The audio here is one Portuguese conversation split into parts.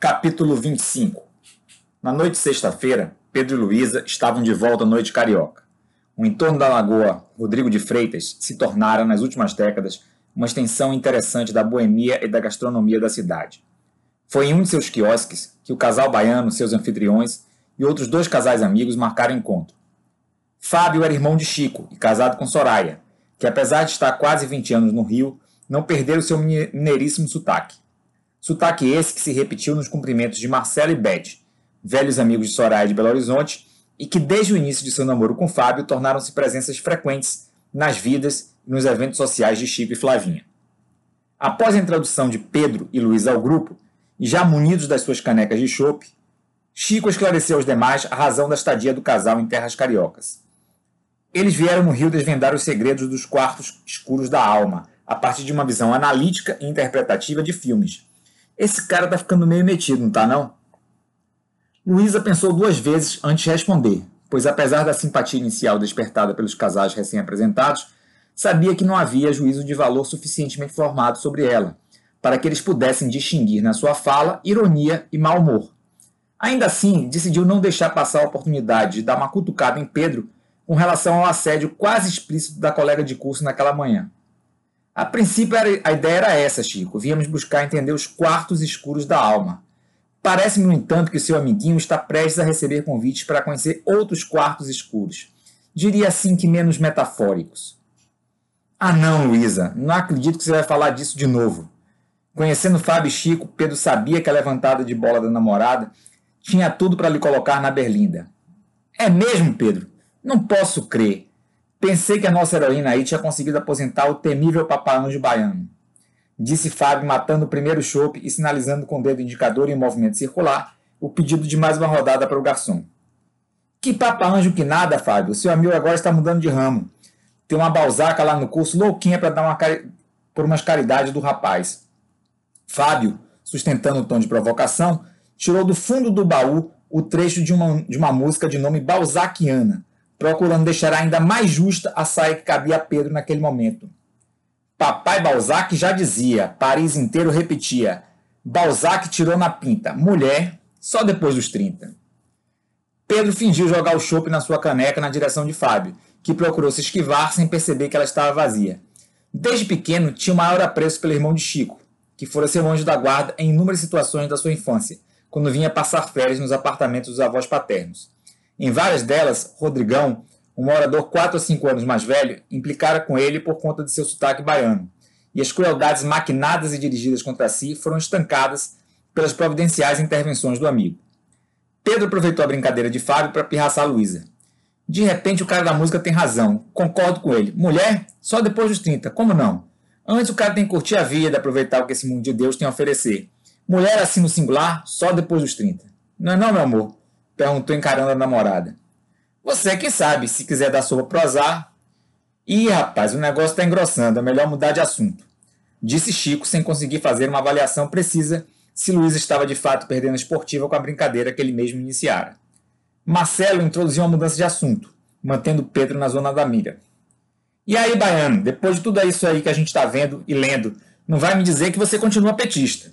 Capítulo 25 Na noite de sexta-feira, Pedro e Luísa estavam de volta à noite carioca. O entorno da lagoa Rodrigo de Freitas se tornara, nas últimas décadas, uma extensão interessante da boemia e da gastronomia da cidade. Foi em um de seus quiosques que o casal baiano, seus anfitriões e outros dois casais amigos marcaram encontro. Fábio era irmão de Chico e casado com Soraya, que apesar de estar quase 20 anos no Rio, não perdera o seu mineiríssimo sotaque. Sotaque esse que se repetiu nos cumprimentos de Marcelo e Beth, velhos amigos de Soraya de Belo Horizonte, e que desde o início de seu namoro com Fábio tornaram-se presenças frequentes nas vidas e nos eventos sociais de Chico e Flavinha. Após a introdução de Pedro e Luiz ao grupo, e já munidos das suas canecas de chope, Chico esclareceu aos demais a razão da estadia do casal em terras cariocas. Eles vieram no Rio desvendar os segredos dos quartos escuros da alma, a partir de uma visão analítica e interpretativa de filmes, esse cara tá ficando meio metido, não tá não? Luísa pensou duas vezes antes de responder, pois apesar da simpatia inicial despertada pelos casais recém-apresentados, sabia que não havia juízo de valor suficientemente formado sobre ela, para que eles pudessem distinguir na sua fala ironia e mau humor. Ainda assim, decidiu não deixar passar a oportunidade de dar uma cutucada em Pedro com relação ao assédio quase explícito da colega de curso naquela manhã. A princípio, a ideia era essa, Chico. Viemos buscar entender os quartos escuros da alma. Parece-me, no entanto, que seu amiguinho está prestes a receber convites para conhecer outros quartos escuros. Diria assim que menos metafóricos. Ah, não, Luísa. Não acredito que você vai falar disso de novo. Conhecendo Fábio e Chico, Pedro sabia que a levantada de bola da namorada tinha tudo para lhe colocar na berlinda. É mesmo, Pedro? Não posso crer. Pensei que a nossa heroína aí tinha conseguido aposentar o temível papaanjo baiano. Disse Fábio, matando o primeiro chope e sinalizando com o dedo indicador em movimento circular o pedido de mais uma rodada para o garçom. Que papaanjo que nada, Fábio. Seu amigo agora está mudando de ramo. Tem uma balzaca lá no curso louquinha para dar uma cari... por umas caridades do rapaz. Fábio, sustentando o tom de provocação, tirou do fundo do baú o trecho de uma, de uma música de nome Balzaciana, procurando deixar ainda mais justa a saia que cabia a Pedro naquele momento. Papai Balzac já dizia, Paris inteiro repetia: Balzac tirou na pinta, mulher só depois dos 30. Pedro fingiu jogar o chope na sua caneca na direção de Fábio, que procurou se esquivar sem perceber que ela estava vazia. Desde pequeno, tinha o maior apreço pelo irmão de Chico, que fora seu anjo da guarda em inúmeras situações da sua infância, quando vinha passar férias nos apartamentos dos avós paternos. Em várias delas, Rodrigão, um morador quatro ou cinco anos mais velho, implicara com ele por conta de seu sotaque baiano, e as crueldades maquinadas e dirigidas contra si foram estancadas pelas providenciais intervenções do amigo. Pedro aproveitou a brincadeira de Fábio para pirraçar Luísa. De repente, o cara da música tem razão. Concordo com ele. Mulher, só depois dos 30. Como não? Antes o cara tem que curtir a vida, aproveitar o que esse mundo de Deus tem a oferecer. Mulher assim no singular, só depois dos 30. Não é não, meu amor? Perguntou encarando a namorada. Você quem sabe, se quiser dar sopa pro azar. Ih, rapaz, o negócio está engrossando, é melhor mudar de assunto. Disse Chico sem conseguir fazer uma avaliação precisa se Luiz estava de fato perdendo a esportiva com a brincadeira que ele mesmo iniciara. Marcelo introduziu uma mudança de assunto, mantendo Pedro na zona da mira. E aí, Baiano, depois de tudo isso aí que a gente está vendo e lendo, não vai me dizer que você continua petista.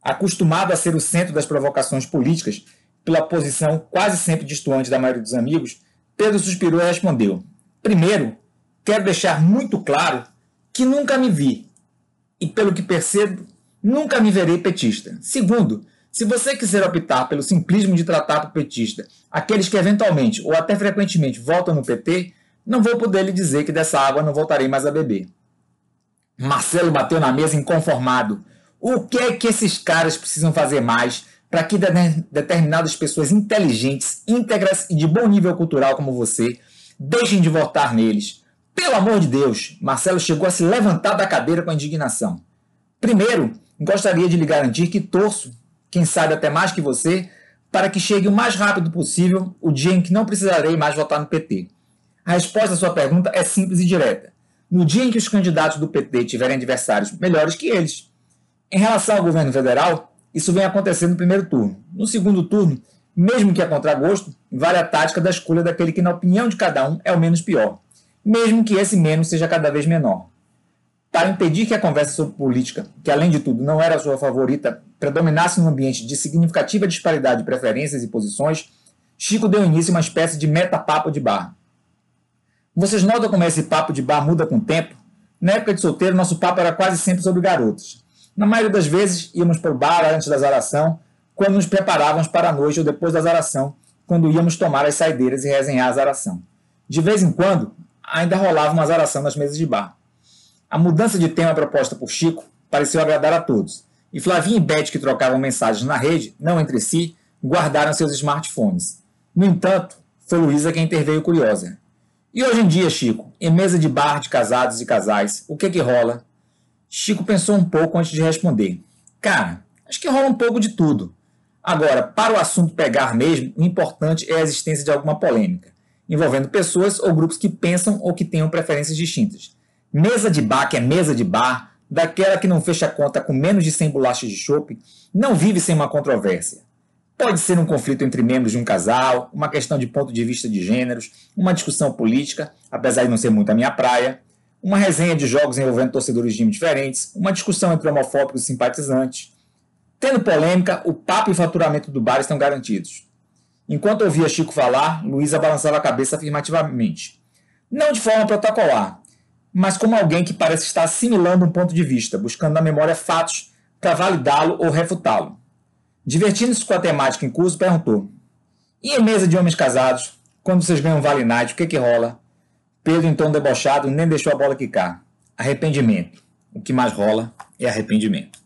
Acostumado a ser o centro das provocações políticas, pela posição quase sempre distoante da maioria dos amigos, Pedro suspirou e respondeu: Primeiro, quero deixar muito claro que nunca me vi, e pelo que percebo, nunca me verei petista. Segundo, se você quiser optar pelo simplismo de tratar por petista aqueles que eventualmente ou até frequentemente votam no PT, não vou poder lhe dizer que dessa água não voltarei mais a beber. Marcelo bateu na mesa inconformado. O que é que esses caras precisam fazer mais para que determinadas pessoas inteligentes, íntegras e de bom nível cultural como você deixem de votar neles. Pelo amor de Deus, Marcelo chegou a se levantar da cadeira com indignação. Primeiro, gostaria de lhe garantir que torço, quem sabe até mais que você, para que chegue o mais rápido possível o dia em que não precisarei mais votar no PT. A resposta à sua pergunta é simples e direta. No dia em que os candidatos do PT tiverem adversários melhores que eles. Em relação ao governo federal, isso vem acontecendo no primeiro turno. No segundo turno, mesmo que a contragosto, vale a tática da escolha daquele que, na opinião de cada um, é o menos pior, mesmo que esse menos seja cada vez menor. Para impedir que a conversa sobre política, que além de tudo não era a sua favorita, predominasse num ambiente de significativa disparidade de preferências e posições, Chico deu início a uma espécie de metapapo de bar. Vocês notam como esse papo de bar muda com o tempo? Na época de solteiro, nosso papo era quase sempre sobre garotas. Na maioria das vezes, íamos para o bar antes da zaração, quando nos preparávamos para a noite ou depois da zaração, quando íamos tomar as saideiras e resenhar a zaração. De vez em quando, ainda rolava uma zaração nas mesas de bar. A mudança de tema proposta por Chico pareceu agradar a todos, e Flavinha e Beth, que trocavam mensagens na rede, não entre si, guardaram seus smartphones. No entanto, foi Luísa quem interveio curiosa. E hoje em dia, Chico, em mesa de bar de casados e casais, o que que rola? Chico pensou um pouco antes de responder. Cara, acho que rola um pouco de tudo. Agora, para o assunto pegar mesmo, o importante é a existência de alguma polêmica, envolvendo pessoas ou grupos que pensam ou que tenham preferências distintas. Mesa de bar, que é mesa de bar, daquela que não fecha conta com menos de 100 bolachas de chope, não vive sem uma controvérsia. Pode ser um conflito entre membros de um casal, uma questão de ponto de vista de gêneros, uma discussão política, apesar de não ser muito a minha praia, uma resenha de jogos envolvendo torcedores de times diferentes, uma discussão entre homofóbicos e simpatizantes. Tendo polêmica, o papo e faturamento do bar estão garantidos. Enquanto ouvia Chico falar, Luísa balançava a cabeça afirmativamente. Não de forma protocolar, mas como alguém que parece estar assimilando um ponto de vista, buscando na memória fatos para validá-lo ou refutá-lo. Divertindo-se com a temática em curso, perguntou: E em mesa de homens casados, quando vocês ganham Vale Night, o que que rola? Pedro, tom debochado, nem deixou a bola quicar. Arrependimento. O que mais rola é arrependimento.